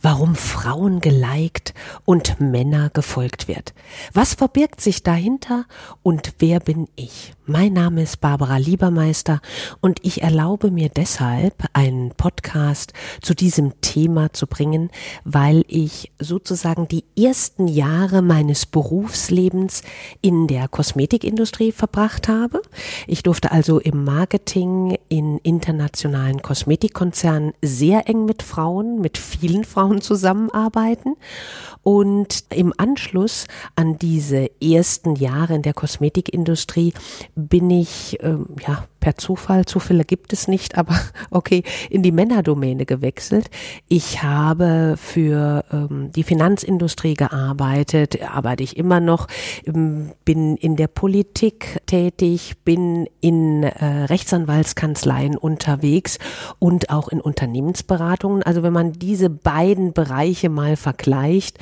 warum Frauen geliked und Männer gefolgt wird. Was verbirgt sich dahinter und wer bin ich? Mein Name ist Barbara Liebermeister und ich erlaube mir deshalb einen Podcast zu diesem Thema zu bringen, weil ich sozusagen die ersten Jahre meines Berufslebens in der Kosmetikindustrie verbracht habe. Ich durfte also im Marketing in internationalen Kosmetikkonzernen sehr eng mit Frauen, mit vielen vielen Frauen zusammenarbeiten. Und im Anschluss an diese ersten Jahre in der Kosmetikindustrie bin ich, ähm, ja, per Zufall, Zufälle gibt es nicht, aber okay, in die Männerdomäne gewechselt. Ich habe für ähm, die Finanzindustrie gearbeitet, arbeite ich immer noch, ähm, bin in der Politik tätig, bin in äh, Rechtsanwaltskanzleien unterwegs und auch in Unternehmensberatungen. Also wenn man diese beiden Bereiche mal vergleicht,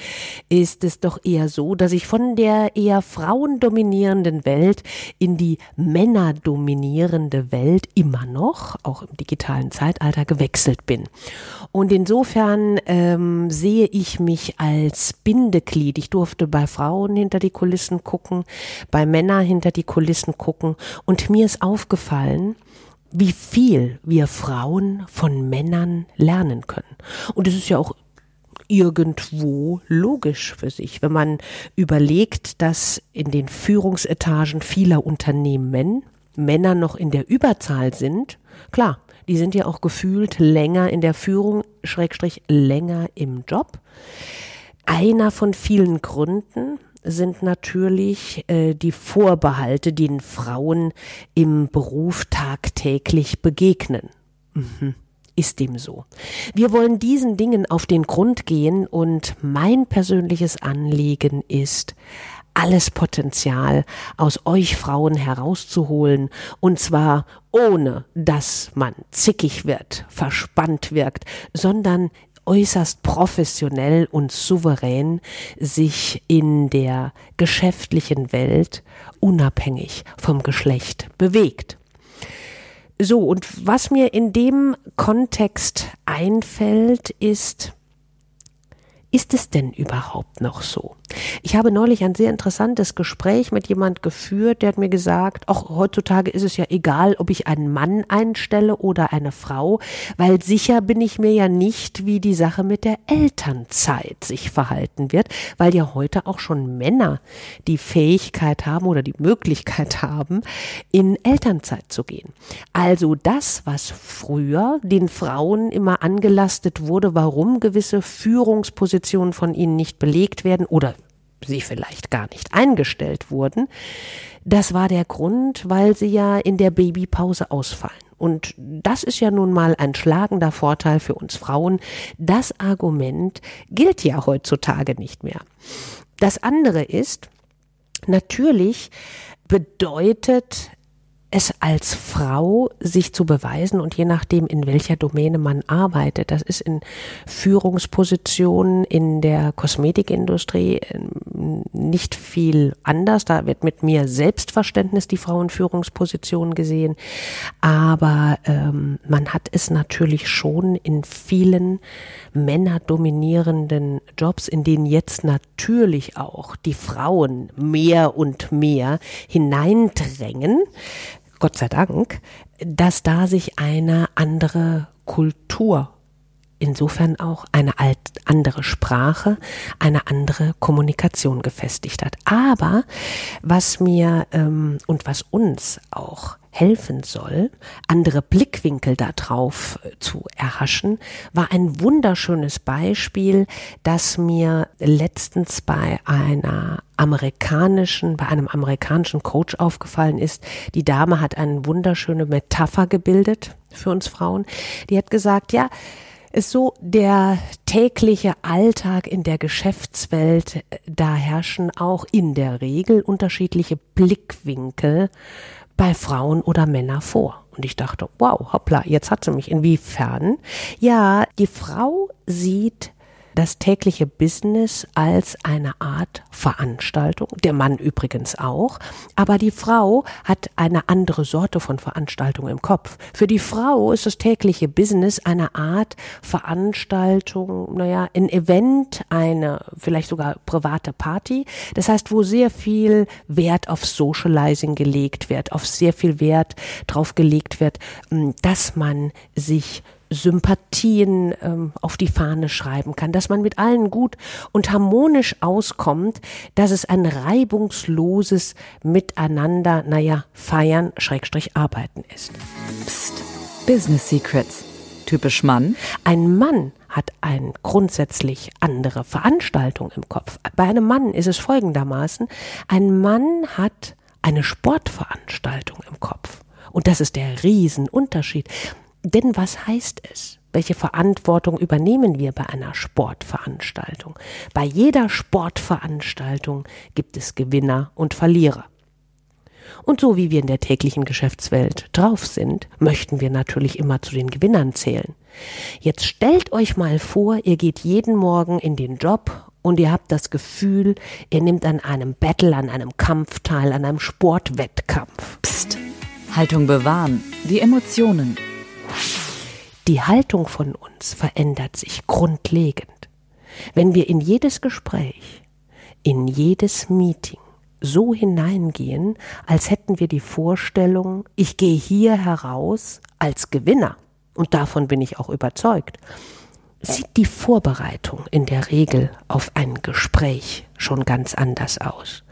ist es doch eher so, dass ich von der eher frauendominierenden Welt in die männerdominierende wandelnde Welt immer noch, auch im digitalen Zeitalter, gewechselt bin. Und insofern ähm, sehe ich mich als Bindeglied. Ich durfte bei Frauen hinter die Kulissen gucken, bei Männern hinter die Kulissen gucken. Und mir ist aufgefallen, wie viel wir Frauen von Männern lernen können. Und es ist ja auch irgendwo logisch für sich, wenn man überlegt, dass in den Führungsetagen vieler Unternehmen Männer noch in der Überzahl sind, klar, die sind ja auch gefühlt länger in der Führung, Schrägstrich länger im Job. Einer von vielen Gründen sind natürlich äh, die Vorbehalte, denen Frauen im Beruf tagtäglich begegnen. Mhm. Ist dem so. Wir wollen diesen Dingen auf den Grund gehen und mein persönliches Anliegen ist, alles Potenzial aus euch Frauen herauszuholen, und zwar ohne dass man zickig wird, verspannt wirkt, sondern äußerst professionell und souverän sich in der geschäftlichen Welt unabhängig vom Geschlecht bewegt. So, und was mir in dem Kontext einfällt, ist, ist es denn überhaupt noch so? Ich habe neulich ein sehr interessantes Gespräch mit jemand geführt, der hat mir gesagt, auch heutzutage ist es ja egal, ob ich einen Mann einstelle oder eine Frau, weil sicher bin ich mir ja nicht, wie die Sache mit der Elternzeit sich verhalten wird, weil ja heute auch schon Männer die Fähigkeit haben oder die Möglichkeit haben, in Elternzeit zu gehen. Also das, was früher den Frauen immer angelastet wurde, warum gewisse Führungspositionen von ihnen nicht belegt werden oder sie vielleicht gar nicht eingestellt wurden, das war der Grund, weil sie ja in der Babypause ausfallen. Und das ist ja nun mal ein schlagender Vorteil für uns Frauen. Das Argument gilt ja heutzutage nicht mehr. Das andere ist, natürlich bedeutet es als Frau sich zu beweisen und je nachdem, in welcher Domäne man arbeitet, das ist in Führungspositionen in der Kosmetikindustrie ähm, nicht viel anders. Da wird mit mir Selbstverständnis die Frauenführungsposition gesehen. Aber ähm, man hat es natürlich schon in vielen männerdominierenden Jobs, in denen jetzt natürlich auch die Frauen mehr und mehr hineindrängen. Gott sei Dank, dass da sich eine andere Kultur insofern auch eine alt, andere Sprache, eine andere Kommunikation gefestigt hat. Aber was mir ähm, und was uns auch helfen soll, andere Blickwinkel darauf äh, zu erhaschen, war ein wunderschönes Beispiel, das mir letztens bei einer amerikanischen, bei einem amerikanischen Coach aufgefallen ist. Die Dame hat eine wunderschöne Metapher gebildet für uns Frauen. Die hat gesagt, ja, ist so der tägliche Alltag in der Geschäftswelt, da herrschen auch in der Regel unterschiedliche Blickwinkel bei Frauen oder Männern vor. Und ich dachte, wow, hoppla, jetzt hat sie mich. Inwiefern? Ja, die Frau sieht das tägliche Business als eine Art Veranstaltung, der Mann übrigens auch, aber die Frau hat eine andere Sorte von Veranstaltung im Kopf. Für die Frau ist das tägliche Business eine Art Veranstaltung, naja, ein Event, eine vielleicht sogar private Party. Das heißt, wo sehr viel Wert auf Socializing gelegt wird, auf sehr viel Wert drauf gelegt wird, dass man sich Sympathien ähm, auf die Fahne schreiben kann, dass man mit allen gut und harmonisch auskommt, dass es ein reibungsloses Miteinander, naja, feiern, Schrägstrich arbeiten ist. Psst, Business Secrets. Typisch Mann? Ein Mann hat eine grundsätzlich andere Veranstaltung im Kopf. Bei einem Mann ist es folgendermaßen, ein Mann hat eine Sportveranstaltung im Kopf. Und das ist der Riesenunterschied. Denn was heißt es? Welche Verantwortung übernehmen wir bei einer Sportveranstaltung? Bei jeder Sportveranstaltung gibt es Gewinner und Verlierer. Und so wie wir in der täglichen Geschäftswelt drauf sind, möchten wir natürlich immer zu den Gewinnern zählen. Jetzt stellt euch mal vor, ihr geht jeden Morgen in den Job und ihr habt das Gefühl, ihr nehmt an einem Battle, an einem Kampf teil, an einem Sportwettkampf. Psst. Haltung bewahren, die Emotionen, die Haltung von uns verändert sich grundlegend. Wenn wir in jedes Gespräch, in jedes Meeting so hineingehen, als hätten wir die Vorstellung, ich gehe hier heraus als Gewinner, und davon bin ich auch überzeugt, sieht die Vorbereitung in der Regel auf ein Gespräch schon ganz anders aus.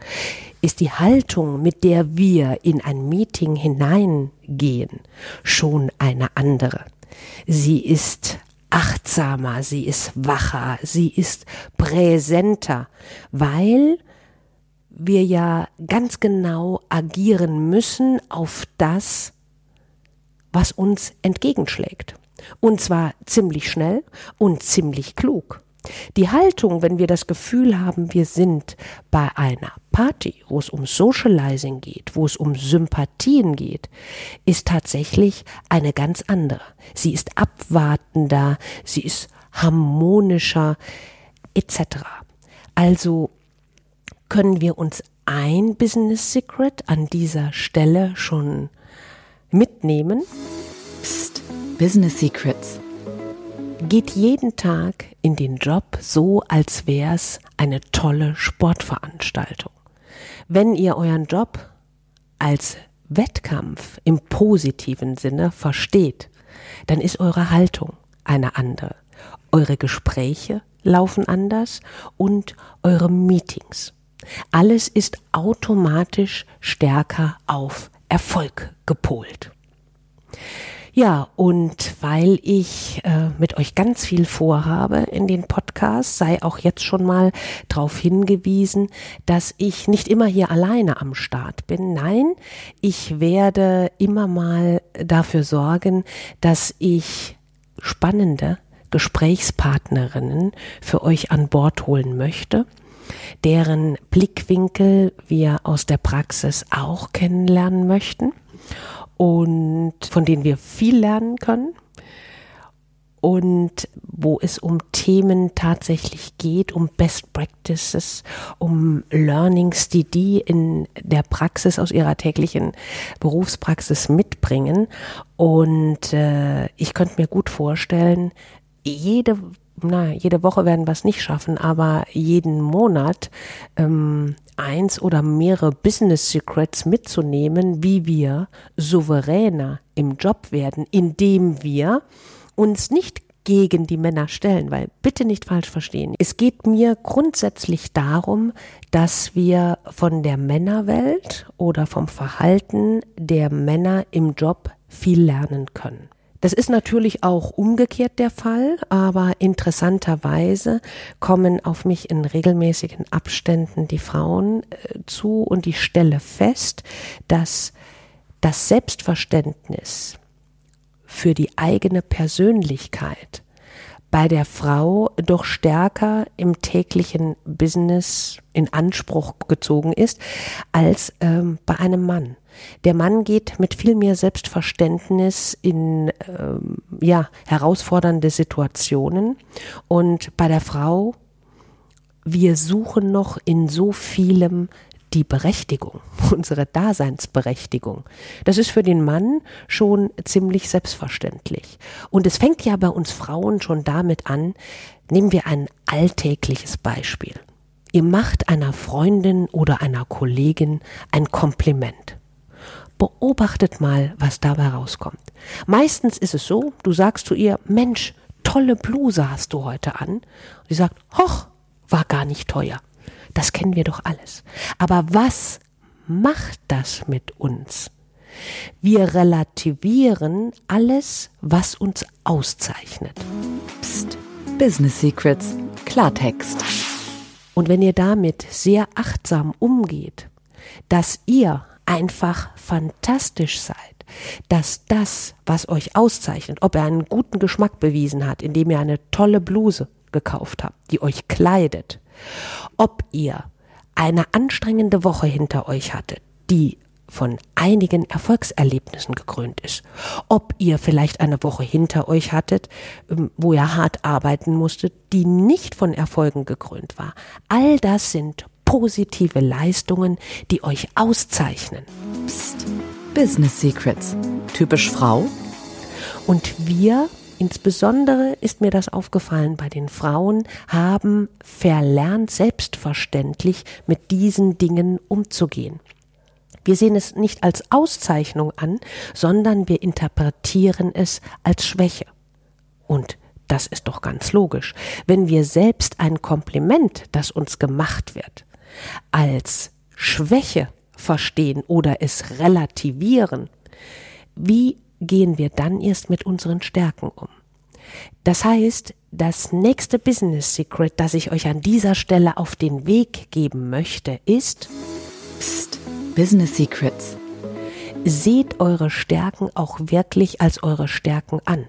Ist die Haltung, mit der wir in ein Meeting hineingehen, schon eine andere. Sie ist achtsamer, sie ist wacher, sie ist präsenter, weil wir ja ganz genau agieren müssen auf das, was uns entgegenschlägt. Und zwar ziemlich schnell und ziemlich klug. Die Haltung, wenn wir das Gefühl haben, wir sind bei einer Party, wo es um Socializing geht, wo es um Sympathien geht, ist tatsächlich eine ganz andere. Sie ist abwartender, sie ist harmonischer etc. Also können wir uns ein Business Secret an dieser Stelle schon mitnehmen. Psst, Business Secrets geht jeden Tag in den Job so, als wär's eine tolle Sportveranstaltung. Wenn ihr euren Job als Wettkampf im positiven Sinne versteht, dann ist eure Haltung eine andere. Eure Gespräche laufen anders und eure Meetings. Alles ist automatisch stärker auf Erfolg gepolt. Ja, und weil ich äh, mit euch ganz viel vorhabe in den Podcasts, sei auch jetzt schon mal darauf hingewiesen, dass ich nicht immer hier alleine am Start bin. Nein, ich werde immer mal dafür sorgen, dass ich spannende Gesprächspartnerinnen für euch an Bord holen möchte deren Blickwinkel wir aus der Praxis auch kennenlernen möchten und von denen wir viel lernen können und wo es um Themen tatsächlich geht, um Best Practices, um Learnings, die die in der Praxis aus ihrer täglichen Berufspraxis mitbringen. Und äh, ich könnte mir gut vorstellen, jede na, jede Woche werden wir es nicht schaffen, aber jeden Monat ähm, eins oder mehrere Business Secrets mitzunehmen, wie wir souveräner im Job werden, indem wir uns nicht gegen die Männer stellen, weil bitte nicht falsch verstehen. Es geht mir grundsätzlich darum, dass wir von der Männerwelt oder vom Verhalten der Männer im Job viel lernen können. Das ist natürlich auch umgekehrt der Fall, aber interessanterweise kommen auf mich in regelmäßigen Abständen die Frauen äh, zu und ich stelle fest, dass das Selbstverständnis für die eigene Persönlichkeit bei der Frau doch stärker im täglichen Business in Anspruch gezogen ist als ähm, bei einem Mann. Der Mann geht mit viel mehr Selbstverständnis in ähm, ja, herausfordernde Situationen und bei der Frau wir suchen noch in so vielem die Berechtigung, unsere Daseinsberechtigung. Das ist für den Mann schon ziemlich selbstverständlich. Und es fängt ja bei uns Frauen schon damit an, nehmen wir ein alltägliches Beispiel. Ihr macht einer Freundin oder einer Kollegin ein Kompliment. Beobachtet mal, was dabei rauskommt. Meistens ist es so, du sagst zu ihr, Mensch, tolle Bluse hast du heute an. Und sie sagt, hoch, war gar nicht teuer. Das kennen wir doch alles. Aber was macht das mit uns? Wir relativieren alles, was uns auszeichnet. Psst. Business Secrets. Klartext. Und wenn ihr damit sehr achtsam umgeht, dass ihr einfach fantastisch seid, dass das, was euch auszeichnet, ob er einen guten Geschmack bewiesen hat, indem ihr eine tolle Bluse gekauft habt, die euch kleidet, ob ihr eine anstrengende Woche hinter euch hattet, die von einigen Erfolgserlebnissen gekrönt ist. Ob ihr vielleicht eine Woche hinter euch hattet, ähm, wo ihr hart arbeiten musstet, die nicht von Erfolgen gekrönt war. All das sind positive Leistungen, die euch auszeichnen. Psst. Business Secrets. Typisch Frau. Und wir Insbesondere ist mir das aufgefallen bei den Frauen, haben verlernt, selbstverständlich mit diesen Dingen umzugehen. Wir sehen es nicht als Auszeichnung an, sondern wir interpretieren es als Schwäche. Und das ist doch ganz logisch. Wenn wir selbst ein Kompliment, das uns gemacht wird, als Schwäche verstehen oder es relativieren, wie gehen wir dann erst mit unseren Stärken um. Das heißt, das nächste Business Secret, das ich euch an dieser Stelle auf den Weg geben möchte, ist Psst, Business Secrets. Seht eure Stärken auch wirklich als eure Stärken an.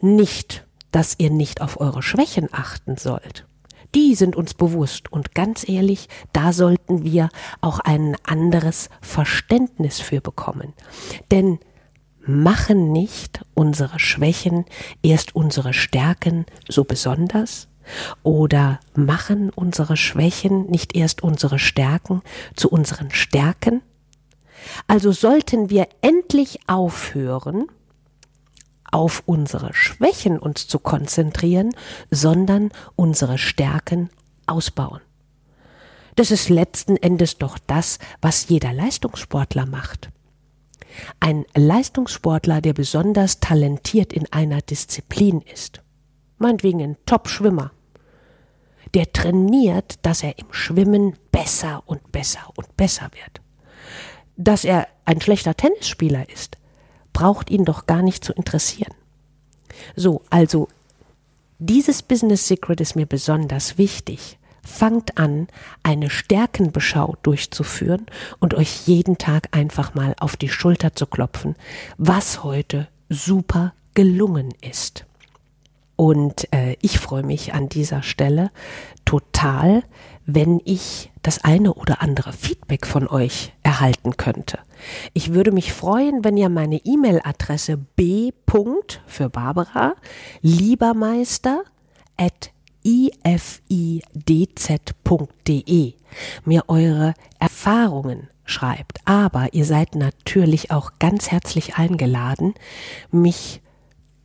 Nicht, dass ihr nicht auf eure Schwächen achten sollt. Die sind uns bewusst und ganz ehrlich, da sollten wir auch ein anderes Verständnis für bekommen. Denn machen nicht unsere Schwächen erst unsere Stärken so besonders? Oder machen unsere Schwächen nicht erst unsere Stärken zu unseren Stärken? Also sollten wir endlich aufhören, auf unsere Schwächen uns zu konzentrieren, sondern unsere Stärken ausbauen. Das ist letzten Endes doch das, was jeder Leistungssportler macht. Ein Leistungssportler, der besonders talentiert in einer Disziplin ist, meinetwegen ein Top-Schwimmer, der trainiert, dass er im Schwimmen besser und besser und besser wird. Dass er ein schlechter Tennisspieler ist, braucht ihn doch gar nicht zu interessieren. So, also dieses Business Secret ist mir besonders wichtig, fangt an, eine Stärkenbeschau durchzuführen und euch jeden Tag einfach mal auf die Schulter zu klopfen, was heute super gelungen ist. Und äh, ich freue mich an dieser Stelle total, wenn ich das eine oder andere Feedback von euch erhalten könnte. Ich würde mich freuen, wenn ihr meine E-Mail-Adresse b. für Barbara liebermeister at ifidz.de mir eure Erfahrungen schreibt. Aber ihr seid natürlich auch ganz herzlich eingeladen, mich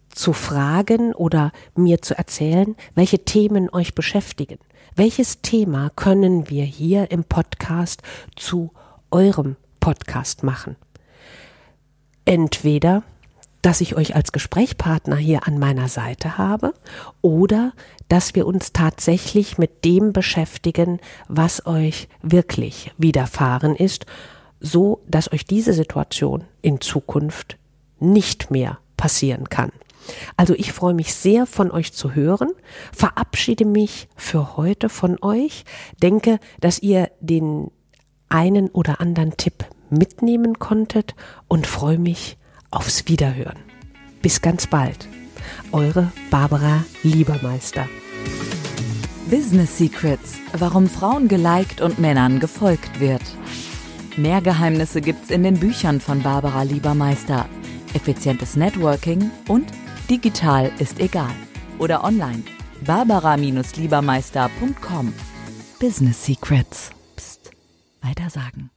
zu fragen oder mir zu erzählen, welche Themen euch beschäftigen. Welches Thema können wir hier im Podcast zu eurem Podcast machen? Entweder dass ich euch als Gesprächspartner hier an meiner Seite habe oder dass wir uns tatsächlich mit dem beschäftigen, was euch wirklich widerfahren ist, so dass euch diese Situation in Zukunft nicht mehr passieren kann. Also ich freue mich sehr von euch zu hören, verabschiede mich für heute von euch, denke, dass ihr den einen oder anderen Tipp mitnehmen konntet und freue mich aufs Wiederhören. Bis ganz bald. Eure Barbara Liebermeister. Business Secrets, warum Frauen geliked und Männern gefolgt wird. Mehr Geheimnisse gibt's in den Büchern von Barbara Liebermeister. Effizientes Networking und digital ist egal. Oder online. Barbara-Liebermeister.com. Business Secrets. Psst. Weiter sagen.